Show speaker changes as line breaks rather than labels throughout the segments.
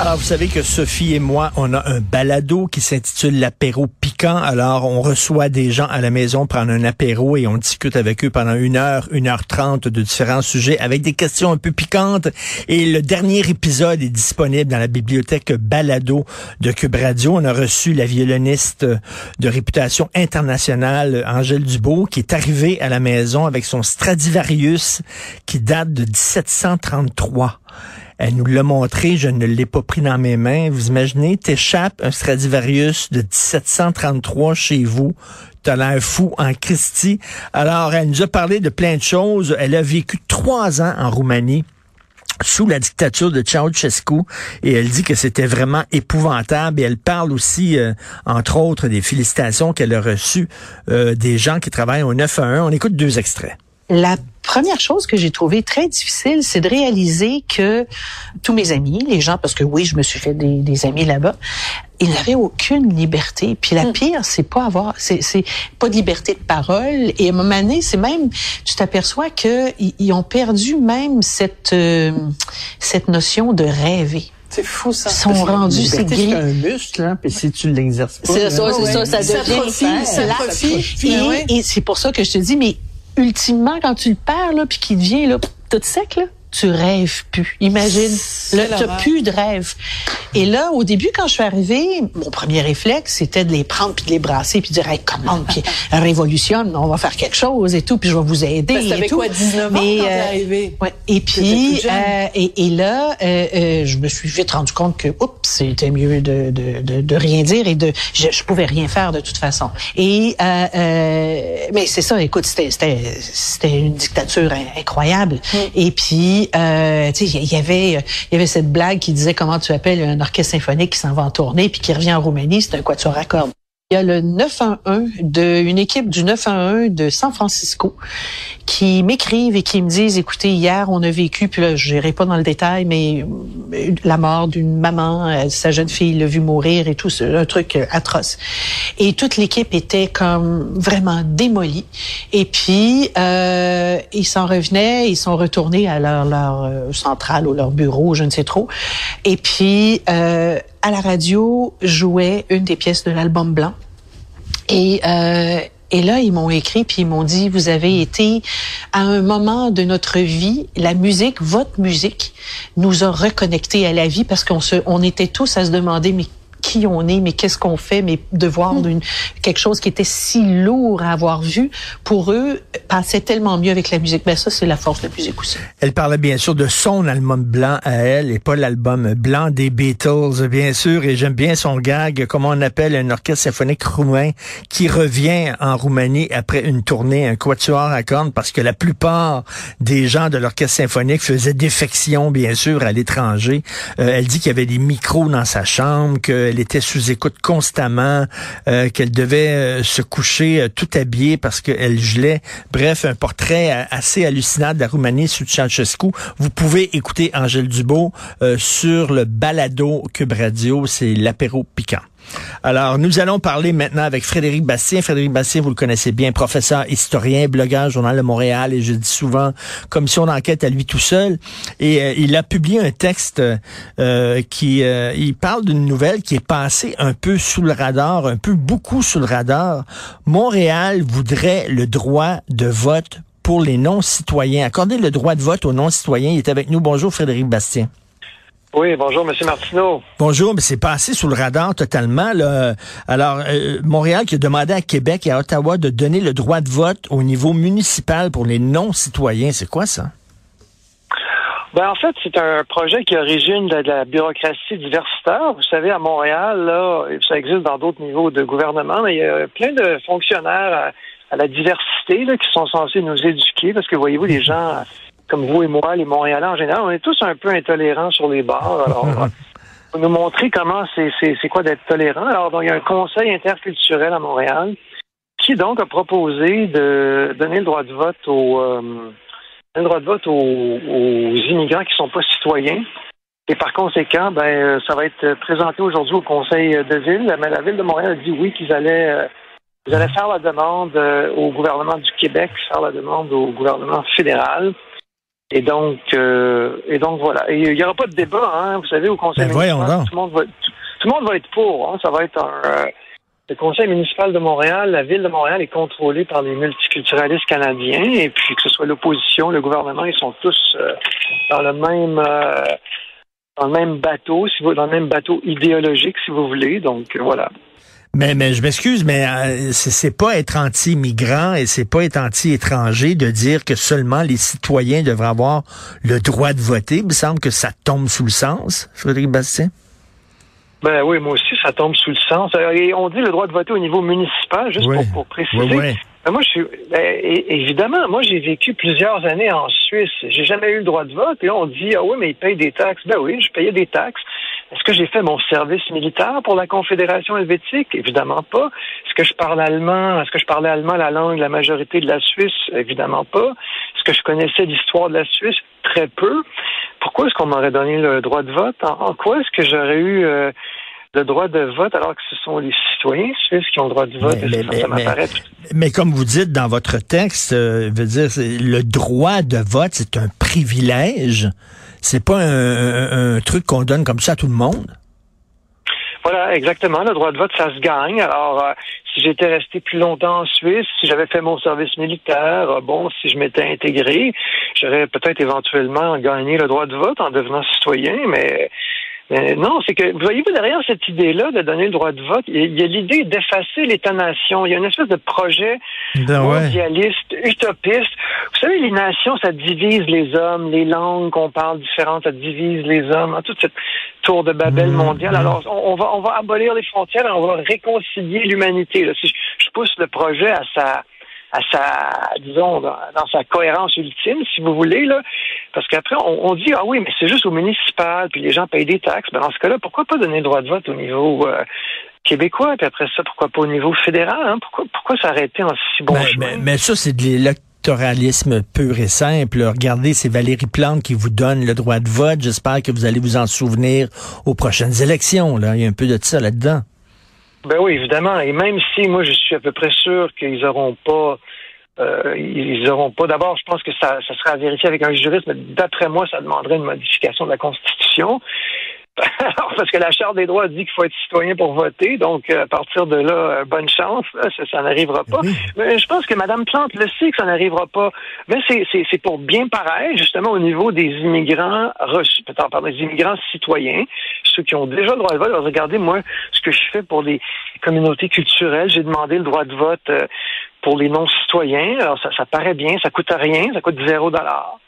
Alors, vous savez que Sophie et moi, on a un balado qui s'intitule l'apéro piquant. Alors, on reçoit des gens à la maison prendre un apéro et on discute avec eux pendant une heure, une heure trente de différents sujets avec des questions un peu piquantes. Et le dernier épisode est disponible dans la bibliothèque balado de Cube Radio. On a reçu la violoniste de réputation internationale, Angèle Dubois, qui est arrivée à la maison avec son Stradivarius qui date de 1733. Elle nous l'a montré, je ne l'ai pas pris dans mes mains. Vous imaginez, t'échappes un Stradivarius de 1733 chez vous. T'as l'air fou en Christie. Alors, elle nous a parlé de plein de choses. Elle a vécu trois ans en Roumanie sous la dictature de Ceausescu et elle dit que c'était vraiment épouvantable et elle parle aussi euh, entre autres des félicitations qu'elle a reçues euh, des gens qui travaillent au 9 à 1. On écoute deux extraits.
La première chose que j'ai trouvé très difficile, c'est de réaliser que tous mes amis, les gens, parce que oui, je me suis fait des, amis là-bas, ils n'avaient aucune liberté. Puis la hmm. pire, c'est pas avoir, c'est, pas de liberté de parole. Et à un moment donné, c'est même, tu t'aperçois que ils, ont perdu même cette euh, cette notion de rêver.
C'est fou ça. Ils
sont rendus, c'est
gris. C'est un muscle, hein, puis si tu l'exerces pas.
C'est ça, c'est ça, ça devient. Ça Et, et c'est pour ça que je te dis, mais ultimement, quand tu le perds, là, puis qu'il devient là, tout sec, là, tu rêves plus. Imagine, là, tu n'as plus de rêve. Et là, au début, quand je suis arrivée, mon premier réflexe, c'était de les prendre puis de les brasser puis de dire, hey, comment, puis révolutionne, on va faire quelque chose et tout, puis je vais vous aider.
Ben, et tout. quoi, 19 ans quand euh?
Ouais, et puis, euh, et, et, là, euh, euh, je me suis vite rendu compte que, oups, c'était mieux de, de, de, de, rien dire et de, je, je, pouvais rien faire de toute façon. Et, euh, euh mais c'est ça, écoute, c'était, c'était, une dictature incroyable. Mm. Et puis, euh, sais, il y avait, il y avait cette blague qui disait comment tu appelles un orchestre symphonique qui s'en va en tournée puis qui revient en Roumanie, c'est un quatuor à cordes. Il y a le 911 de une équipe du 911 de San Francisco qui m'écrivent et qui me disent écoutez hier on a vécu puis là je n'irai pas dans le détail mais euh, la mort d'une maman euh, sa jeune fille l'a vu mourir et tout un truc euh, atroce. Et toute l'équipe était comme vraiment démolie. Et puis euh, ils s'en revenaient ils sont retournés à leur leur centrale ou leur bureau je ne sais trop. Et puis euh, à la radio jouait une des pièces de l'album blanc. Et, euh, et là, ils m'ont écrit puis ils m'ont dit, vous avez été à un moment de notre vie, la musique, votre musique, nous a reconnectés à la vie parce qu'on se, on était tous à se demander, mais qui on est, mais qu'est-ce qu'on fait, mais de voir hmm. d'une quelque chose qui était si lourd à avoir vu, pour eux, passait tellement mieux avec la musique. Ben ça, c'est la force de la musique aussi.
Elle parlait bien sûr de son album blanc à elle et pas l'album blanc des Beatles, bien sûr, et j'aime bien son gag, comment on appelle un orchestre symphonique roumain qui revient en Roumanie après une tournée, un quatuor à cordes, parce que la plupart des gens de l'orchestre symphonique faisaient défection, bien sûr, à l'étranger. Euh, elle dit qu'il y avait des micros dans sa chambre, que elle était sous écoute constamment, euh, qu'elle devait euh, se coucher euh, tout habillée parce qu'elle gelait. Bref, un portrait assez hallucinant de la Roumanie sous Ceausescu. Vous pouvez écouter Angèle Dubo sur le balado Cube Radio, c'est l'apéro piquant. Alors, nous allons parler maintenant avec Frédéric Bastien. Frédéric Bastien, vous le connaissez bien, professeur, historien, blogueur, Journal de Montréal, et je dis souvent commission d'enquête à lui tout seul. Et euh, il a publié un texte euh, qui euh, il parle d'une nouvelle qui est passée un peu sous le radar, un peu beaucoup sous le radar. Montréal voudrait le droit de vote pour les non-citoyens. Accorder le droit de vote aux non-citoyens. Il est avec nous. Bonjour, Frédéric Bastien.
Oui, bonjour, M. Martineau.
Bonjour, mais c'est passé sous le radar totalement. Là. Alors, euh, Montréal qui a demandé à Québec et à Ottawa de donner le droit de vote au niveau municipal pour les non-citoyens. C'est quoi ça?
Ben, en fait, c'est un projet qui origine de la bureaucratie diversitaire. Vous savez, à Montréal, là, ça existe dans d'autres niveaux de gouvernement, mais il y a plein de fonctionnaires à, la diversité là, qui sont censés nous éduquer parce que, voyez-vous, les gens comme vous et moi, les Montréalais en général, on est tous un peu intolérants sur les bars. Alors, on nous montrer comment c'est, quoi d'être tolérant. Alors, donc, il y a un conseil interculturel à Montréal qui donc a proposé de donner le droit de vote aux, euh, le droit de vote aux, immigrants qui sont pas citoyens. Et par conséquent, ben, ça va être présenté aujourd'hui au conseil de ville. Mais la ville de Montréal a dit oui qu'ils allaient euh, faire la demande euh, au gouvernement du Québec, faire la demande au gouvernement fédéral. Et donc, euh, et donc voilà. Il n'y aura pas de débat, hein. Vous savez, au Conseil
Ben,
municipal, tout le monde va, tout, tout le monde va être pour. Hein. Ça va être un. euh, le Conseil municipal de Montréal, la ville de Montréal est contrôlée par les multiculturalistes canadiens, et puis que ce soit l'opposition, le gouvernement, ils sont tous euh, dans le même euh, dans le même bateau, si vous dans le même bateau idéologique, si vous voulez. Donc euh, voilà.
Mais, mais je m'excuse, mais euh, c'est pas être anti-migrant et c'est pas être anti-étranger de dire que seulement les citoyens devraient avoir le droit de voter. Il me semble que ça tombe sous le sens, Frédéric Bastien.
Ben oui, moi aussi, ça tombe sous le sens. Euh, Et on dit le droit de voter au niveau municipal, juste
Oui.
pour, pour préciser.
Oui, oui.
Ben, moi, je suis ben, évidemment, moi j'ai vécu plusieurs années en Suisse. J'ai jamais eu le droit de vote. Et là, on dit ah oui, mais ils payent des taxes. Ben oui, je payais des taxes. Est-ce que j'ai fait mon service militaire pour la Confédération helvétique? Évidemment pas. Est-ce que je parle allemand? Est-ce que je parlais allemand la langue de la majorité de la Suisse? Évidemment pas. Est-ce que je connaissais l'histoire de la Suisse? Très peu. Pourquoi est-ce qu'on m'aurait donné le droit de vote? En, en quoi est-ce que j'aurais eu euh, le droit de vote alors que ce sont les citoyens suisses qui ont le droit de vote
Mais- mais-
ça
mais- Mais comme vous dites dans votre texte, euh, veut dire le droit de vote, c'est un privilège. C'est pas un, un- un truc qu'on donne comme ça à tout le monde.
Voilà, exactement. Le droit de vote, ça se gagne. Alors, euh, si j'étais resté plus longtemps en Suisse, si j'avais fait mon service militaire, euh, bon, si je m'étais intégré, j'aurais peut-être éventuellement gagné le droit de vote en devenant citoyen, mais mais non, c'est que, voyez-vous, derrière cette idée-là de donner le droit de vote, il y a- l'idée d'effacer l'État-nation. Il y a une espèce de projet
Ben ouais.
mondialiste, utopiste. Vous savez, les nations, ça divise les hommes, les langues qu'on parle différentes, ça divise les hommes, hein, toute cette tour de Babel
Mhm,
mondiale.
mhm.
Alors, on, on va, on va abolir les frontières et on va réconcilier l'humanité. Si je, je pousse le projet à sa à sa, disons, dans, dans sa cohérence ultime, si vous voulez, là, parce qu'après, on, on dit, ah oui, mais c'est juste au municipal, puis les gens payent des taxes. Ben, dans ce cas-là, pourquoi pas donner le droit de vote au niveau euh, québécois, puis après ça, pourquoi pas au niveau fédéral? Hein? Pourquoi, pourquoi s'arrêter en si bon
Ben,
chemin?
mais, mais ça, c'est de l'électoralisme pur et simple. Regardez, c'est Valérie Plante qui vous donne le droit de vote. J'espère que vous allez vous en souvenir aux prochaines élections. Là. Il y a un peu de ça là-dedans.
Ben oui, évidemment. Et même si moi je suis à peu près sûr qu'ils n'auront pas euh, ils auront pas. D'abord, je pense que ça, ça sera à vérifier avec un juriste, mais d'après moi, ça demanderait une modification de la Constitution. Parce que la Charte des droits dit qu'il faut être citoyen pour voter, donc euh, à partir de là, euh, bonne chance, ça, ça n'arrivera pas.
Oui.
Mais je pense que Mme Plante le sait que ça n'arrivera pas. Mais c'est- pour bien pareil, justement, au niveau des immigrants reçus, pardon, des immigrants citoyens, ceux qui ont déjà le droit de vote. Alors, regardez, moi, ce que je fais pour les communautés culturelles, j'ai demandé le droit de vote euh, pour les non-citoyens. Alors, ça, ça paraît bien, ça coûte rien, ça coûte zéro dollar.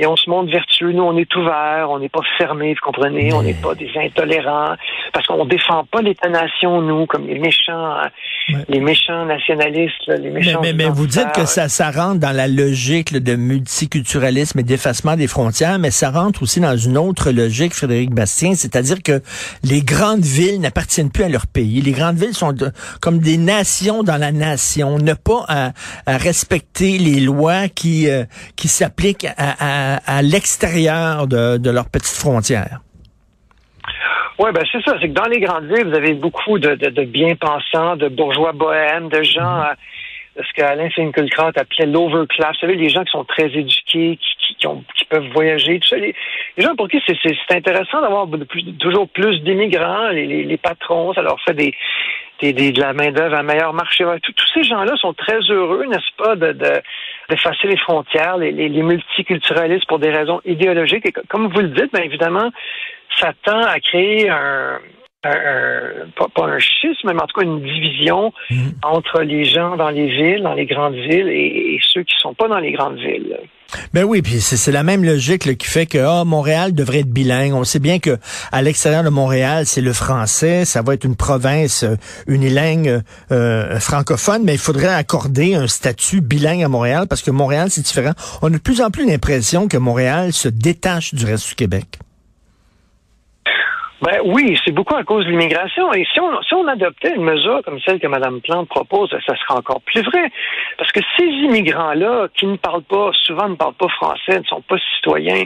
Et on se montre vertueux. Nous, on est ouverts, on n'est pas fermés, vous comprenez? On n'est pas des intolérants. Parce qu'on défend pas l'État-nation, nous, comme les méchants, hein,
Ouais.
les méchants nationalistes, là, les
Mais,
méchants.
mais, mais vous dites que ça, ça rentre dans la logique là, de multiculturalisme et d'effacement des frontières, mais ça rentre aussi dans une autre logique, Frédéric Bastien, c'est-à-dire que les grandes villes n'appartiennent plus à leur pays. Les grandes villes sont de- comme des nations dans la nation, ne pas à, à respecter les lois qui, euh, qui s'appliquent à, à, à l'extérieur de, de leurs petites frontières.
Oui, ben c'est ça. C'est que dans les grandes villes, vous avez beaucoup de, de, de bien-pensants, de bourgeois bohèmes, de gens, euh, ce qu'Alain Finkielkraut appelait l'overclass. Vous savez, les gens qui sont très éduqués, qui, qui, qui ont, qui peuvent voyager, tout ça. Les, les gens pour qui c'est, intéressant d'avoir toujours plus d'immigrants. Les, les, les patrons, ça leur fait des, des, des- de la main-d'œuvre à meilleur marché. Tout- tous ces gens-là sont très heureux, n'est-ce pas, de, de, d'effacer les frontières, les, les, les multiculturalistes pour des raisons idéologiques. Et co- comme vous le dites, bien évidemment, ça tend à créer un, un- un- pas, pas un schisme, mais en tout cas une division
Mhm.
entre les gens dans les villes, dans les grandes villes, et, et ceux qui sont pas dans les grandes villes.
Ben oui, puis c'est la même logique qui fait que ah, Montréal devrait être bilingue. On sait bien que à l'extérieur de Montréal, c'est le français, ça va être une province euh, unilingue euh, francophone, mais il faudrait accorder un statut bilingue à Montréal parce que Montréal, c'est différent. On a de plus en plus l'impression que Montréal se détache du reste du Québec.
Ben oui, c'est beaucoup à cause de l'immigration. Et si on, si on adoptait une mesure comme celle que Mme Plante propose, ça serait encore plus vrai. Parce que ces immigrants-là, qui ne parlent pas, souvent ne parlent pas français, ne sont pas citoyens,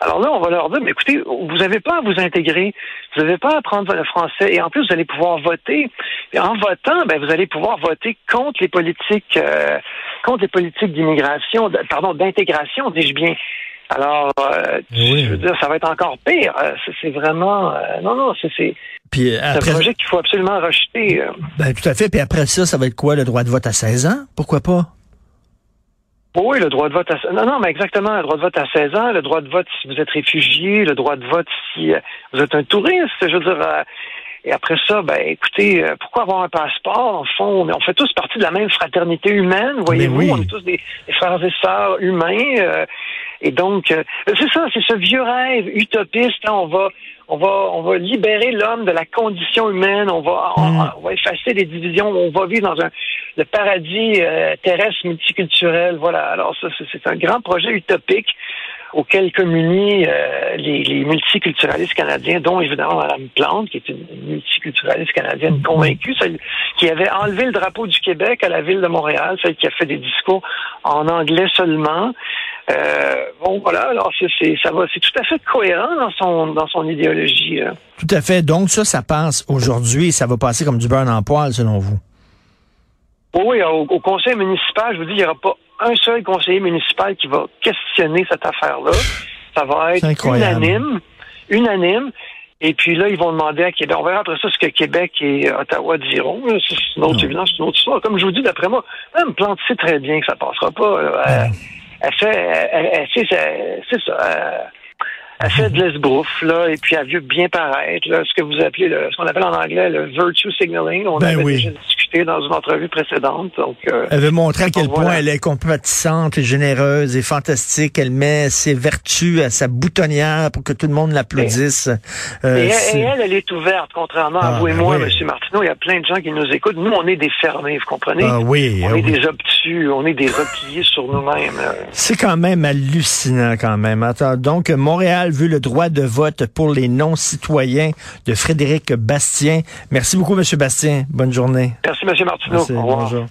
alors là, on va leur dire, mais écoutez, vous n'avez pas à vous intégrer, vous n'avez pas à apprendre le français, et en plus, vous allez pouvoir voter. Et en votant, ben, vous allez pouvoir voter contre les politiques, euh, contre les politiques d'immigration, pardon, d'intégration, dis-je bien. Alors, euh, je veux dire, ça va être encore pire. Euh, c'est vraiment... Euh, non, non, c'est... Puis un projet qu'il faut absolument rejeter.
Ben, tout à fait. Puis après ça, ça va être quoi, le droit de vote à 16 ans? Pourquoi pas?
Oui, le droit de vote à non, non, mais exactement, le droit de vote à 16 ans, le droit de vote si vous êtes réfugié, le droit de vote si vous êtes un touriste, je veux dire. et après ça, ben écoutez, pourquoi avoir un passeport En fond, on fait tous partie de la même fraternité humaine, voyez-vous, on est tous des, frères et sœurs humains. Et donc, euh, c'est ça, c'est ce vieux rêve utopiste. Hein, on va, on va, on va libérer l'homme de la condition humaine. On va, on, mm. va effacer les divisions. On va vivre dans un le paradis euh, terrestre multiculturel. Voilà. Alors ça, c'est un grand projet utopique auquel communient euh, les, les, multiculturalistes canadiens, dont évidemment Mme Plante, qui est une multiculturaliste canadienne convaincue, celle qui avait enlevé le drapeau du Québec à la ville de Montréal, celle qui a fait des discours en anglais seulement. Euh, bon, voilà, alors c'est, ça va, c'est tout à fait cohérent dans son, dans son idéologie.
Tout à fait. Donc, ça, ça passe aujourd'hui, ça va passer comme du beurre en poil, selon vous?
Oui, au, au, conseil municipal, je vous dis, il n'y aura pas un seul conseiller municipal qui va questionner cette affaire-là. Ça va être unanime, unanime. Et puis là, ils vont demander à Québec. On verra après ça ce que Québec et Ottawa diront. C'est une autre, évidence, c'est une autre histoire. Comme je vous dis, d'après moi, même Plante sait très bien que ça passera pas elle fait, elle, c'est ça. Elle, fait de l'esbrouf, là, et puis elle veut bien paraître, là, ce que vous appelez, le, ce qu'on appelle en anglais le virtue signaling. On ben avait déjà discuté dans une entrevue précédente. Donc,
euh, elle veut montrer à quel point elle est compatissante et généreuse et fantastique. Elle met ses vertus à sa boutonnière pour que tout le monde l'applaudisse.
Euh, et, elle, elle est ouverte, contrairement à ah, vous et moi, M. Martineau. Il y a plein de gens qui nous écoutent. Nous, on est des fermés, vous comprenez?
Ah, oui,
on
est
des obtus, on est des repliés sur nous-mêmes.
C'est quand même hallucinant, quand même. Attends, donc, Montréal vu le droit de vote pour les non-citoyens de Frédéric Bastien. Merci beaucoup, M. Bastien. Bonne journée.
Merci, M. Martineau. Au revoir. Bonjour.